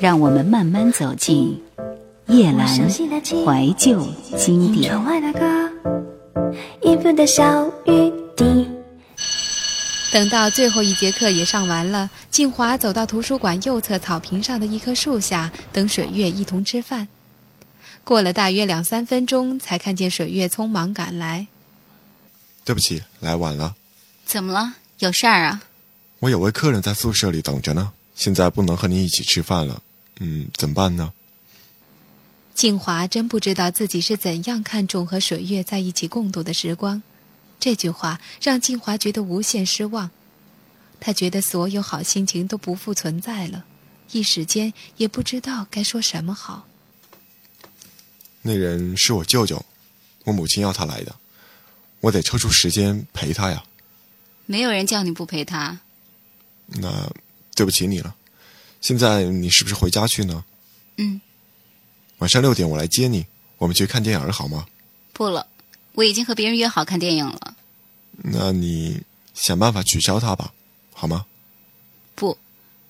让我们慢慢走进夜阑怀旧经典。等到最后一节课也上完了，静华走到图书馆右侧草坪上的一棵树下，等水月一同吃饭。过了大约两三分钟，才看见水月匆忙赶来。对不起，来晚了。怎么了？有事儿啊？我有位客人在宿舍里等着呢，现在不能和你一起吃饭了。嗯，怎么办呢？静华真不知道自己是怎样看重和水月在一起共度的时光。这句话让静华觉得无限失望，他觉得所有好心情都不复存在了，一时间也不知道该说什么好。那人是我舅舅，我母亲要他来的，我得抽出时间陪他呀。没有人叫你不陪他。那对不起你了。现在你是不是回家去呢？嗯。晚上六点我来接你，我们去看电影好吗？不了。我已经和别人约好看电影了。那你想办法取消它吧，好吗？不，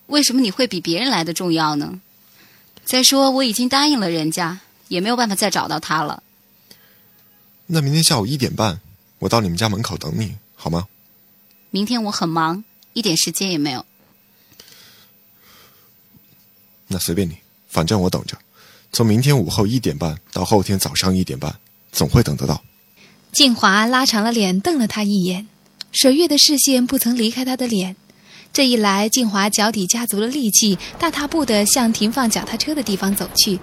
为什么你会比别人来的重要呢？再说我已经答应了人家，也没有办法再找到他了。那明天下午一点半，我到你们家门口等你，好吗？明天我很忙，一点时间也没有。那随便你，反正我等着。从明天午后一点半到后天早上一点半，总会等得到。静华拉长了脸瞪了他一眼，水月的视线不曾离开他的脸。这一来，静华脚底加足了力气，大踏步地向停放脚踏车的地方走去。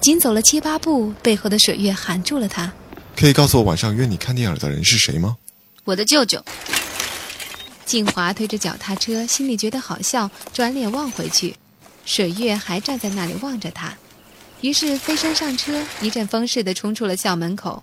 仅走了七八步，背后的水月喊住了他：“可以告诉我晚上约你看电影的人是谁吗？”“我的舅舅。”静华推着脚踏车，心里觉得好笑，转脸望回去，水月还站在那里望着他。于是飞身上车，一阵风似的冲出了校门口。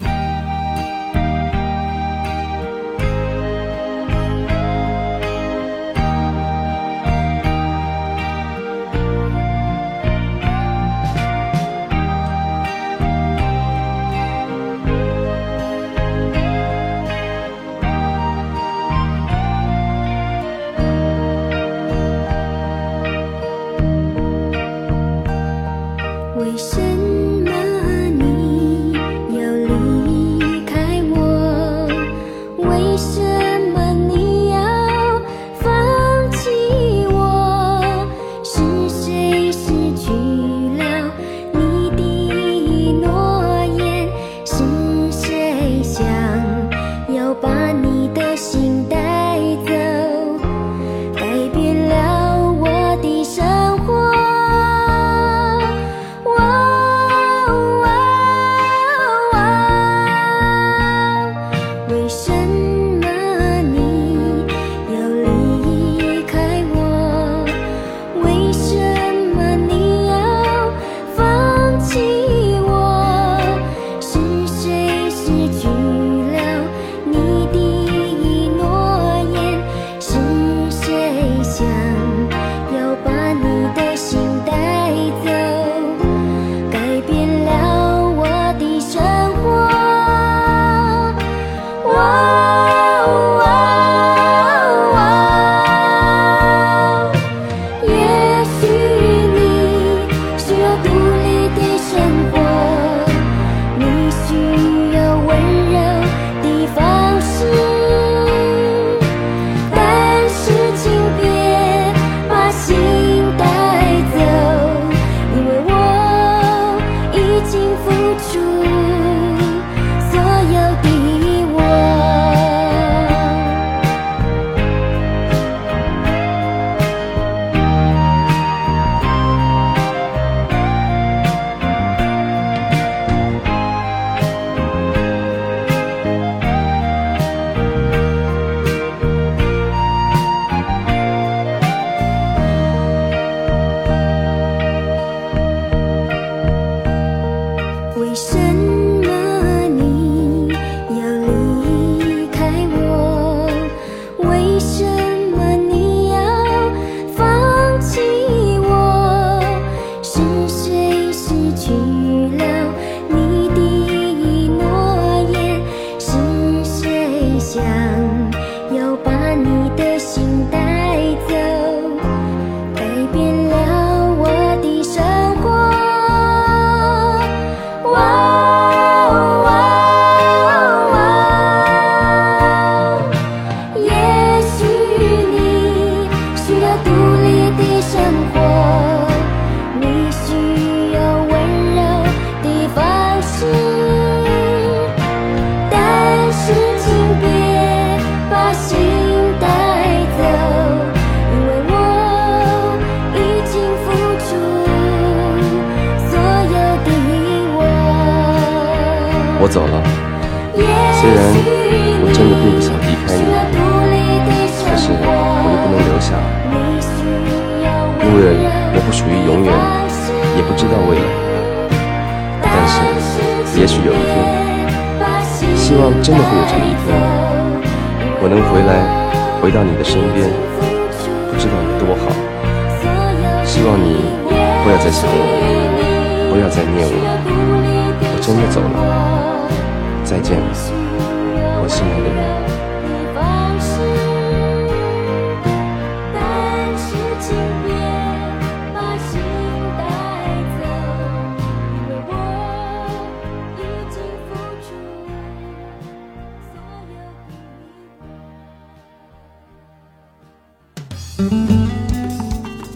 永远，也不知道未来。但是，也许有一天，希望真的会有这么一天，我能回来，回到你的身边，不知道有多好。希望你不要再想我，不要再念我，我真的走了，再见，我心爱的人。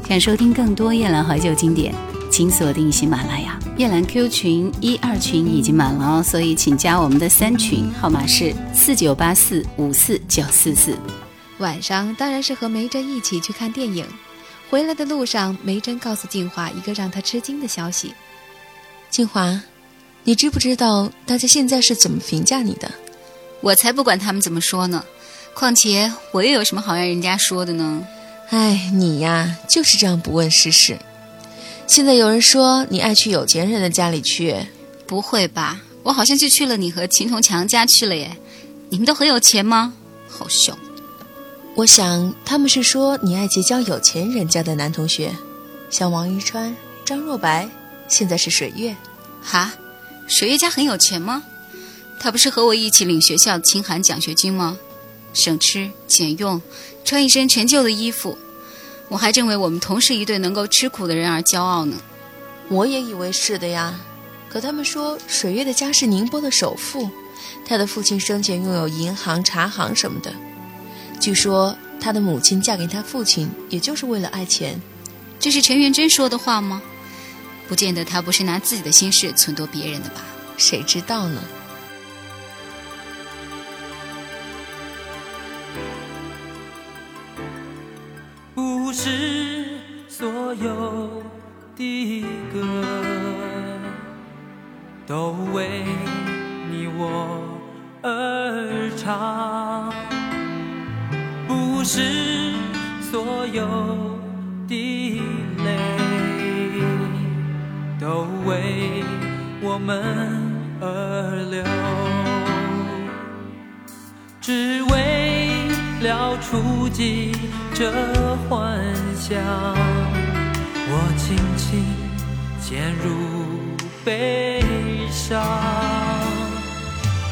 想收听更多夜兰怀旧经典，请锁定喜马拉雅。夜兰 Q 群一二群已经满了哦，所以请加我们的三群，号码是四九八四五四九四四。晚上当然是和梅珍一起去看电影。回来的路上，梅珍告诉静华一个让她吃惊的消息：静华，你知不知道大家现在是怎么评价你的？我才不管他们怎么说呢，况且我又有什么好让人家说的呢？哎，你呀，就是这样不问世事。现在有人说你爱去有钱人的家里去，不会吧？我好像就去了你和秦同强家去了耶。你们都很有钱吗？好凶。我想他们是说你爱结交有钱人家的男同学，像王一川、张若白，现在是水月。哈，水月家很有钱吗？他不是和我一起领学校清寒奖学金吗？省吃俭用。穿一身陈旧的衣服，我还正为我们同是一对能够吃苦的人而骄傲呢。我也以为是的呀，可他们说水月的家是宁波的首富，他的父亲生前拥有银行、茶行什么的。据说他的母亲嫁给他父亲，也就是为了爱钱。这是陈元贞说的话吗？不见得，他不是拿自己的心事撺掇别人的吧？谁知道呢？都为你我而唱，不是所有的泪都为我们而流，只为了触及。这幻想，我轻轻潜入悲伤，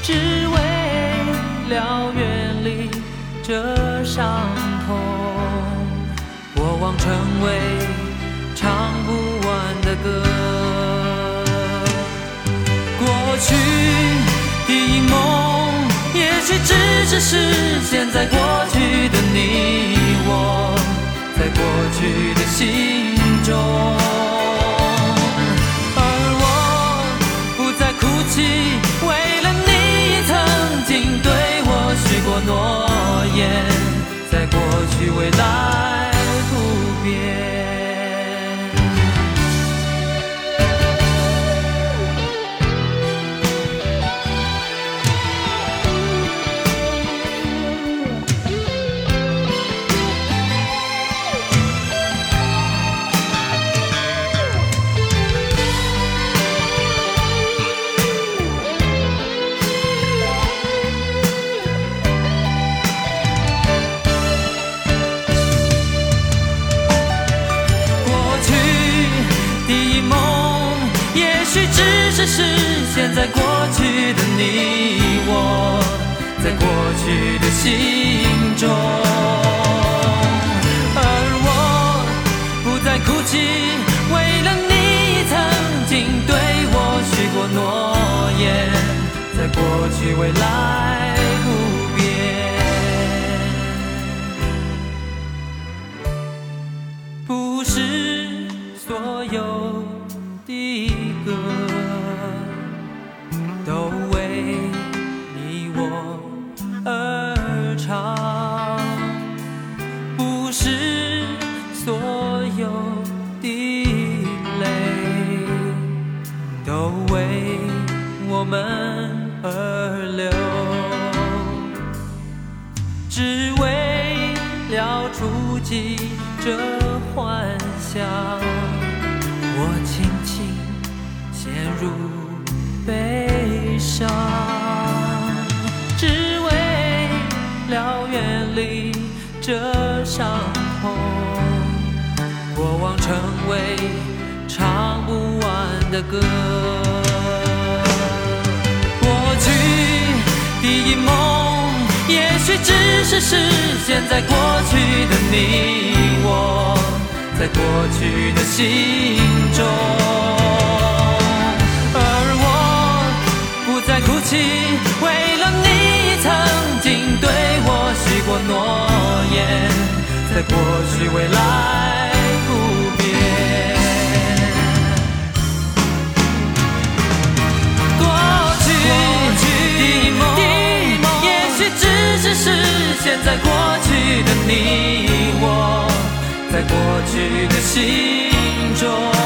只为了远离这伤痛。过往成为唱不完的歌，过去的梦，也许只是实现在过去的你。我在过去的心中，再是现在过去的你我，在过去的心中，而我不再哭泣，为了你曾经对我许过诺言，在过去未来而唱不是所有的泪都为我们而为唱不完的歌。过去第一梦，也许只是实现在过去的你我，在过去的心中。而我不再哭泣，为了你曾经对我许过诺言，在过去未来只是实现在过去的你我，在过去的心中。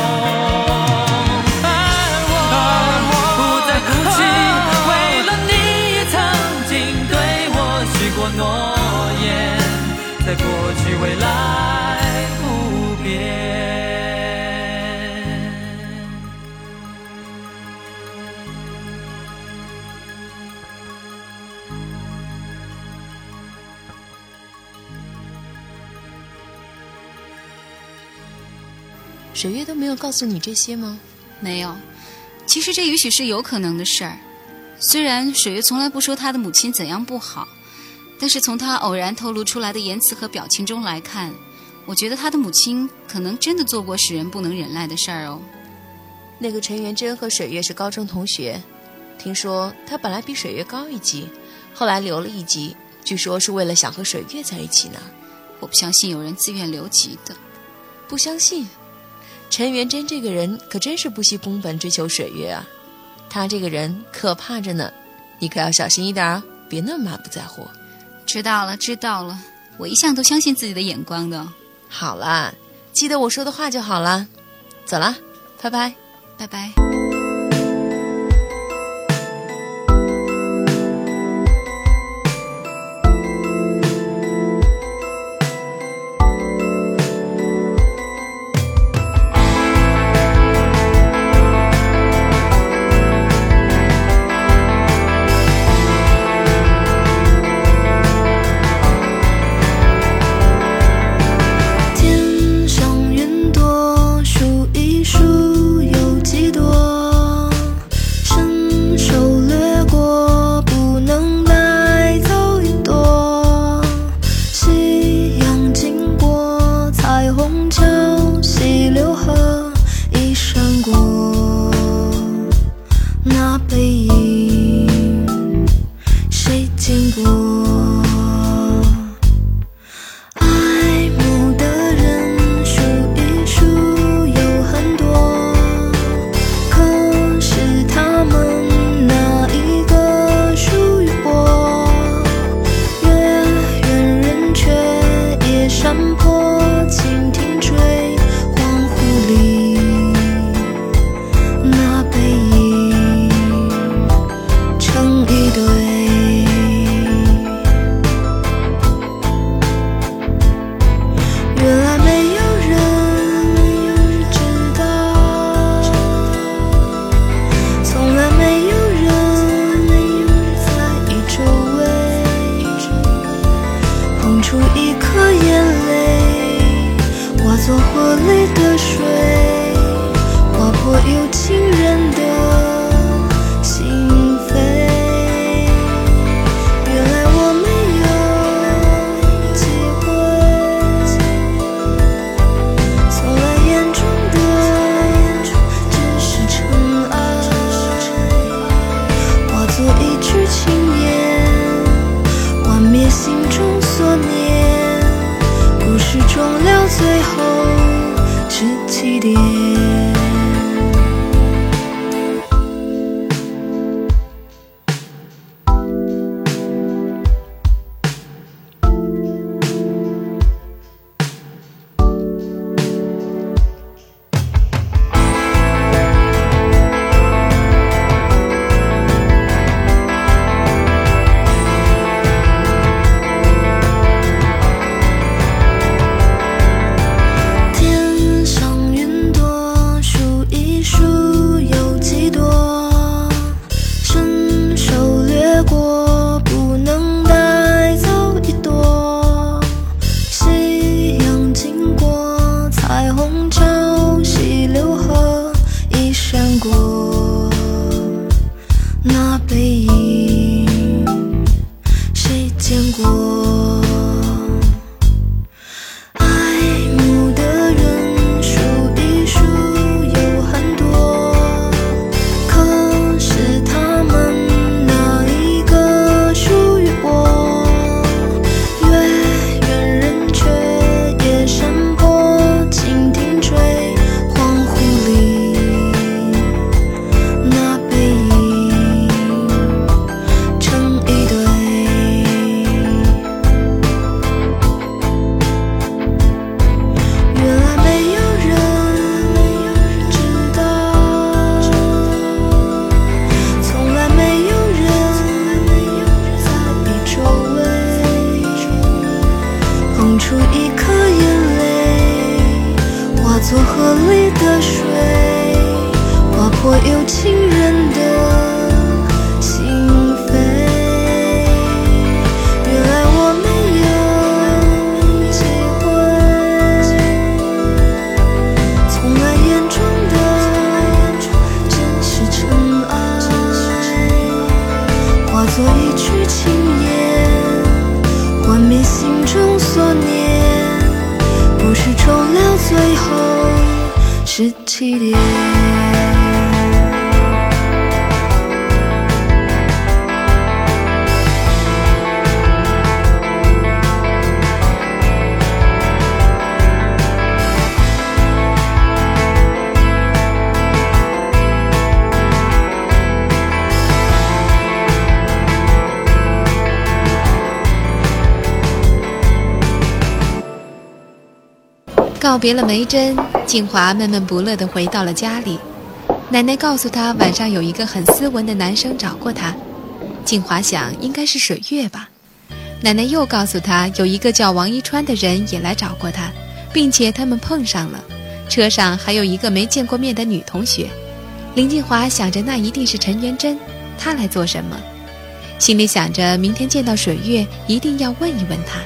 水月都没有告诉你这些吗？没有，其实这也许是有可能的？事儿。虽然水月从来不说他的？母亲怎样不好，但是从他偶然透露出来的？言辞和表情中来看，我觉得他的？母亲可能真的？做过使人不能忍耐的？事儿哦。那个陈元贞和水月是高中同学，听说他本来比水月高一级，后来留了一级，据说是为了想和水月在一起呢。我不相信有人自愿留级的。不相信？陈元贞这个人可真是不惜工本追求水月啊！他这个人可怕着呢，你可要小心一点啊，别那么满不在乎。知道了，知道了，我一向都相信自己的眼光的。好啦，记得我说的话就好啦。走了，拜拜。拜拜。化作河里的水，划破有情人的告别了梅珍，静华闷闷不乐地回到了家里。奶奶告诉她，晚上有一个很斯文的男生找过她。静华想，应该是水月吧。奶奶又告诉她，有一个叫王一川的人也来找过她，并且他们碰上了。车上还有一个没见过面的女同学。林静华想着，那一定是陈元珍，她来做什么？心里想着，明天见到水月，一定要问一问她。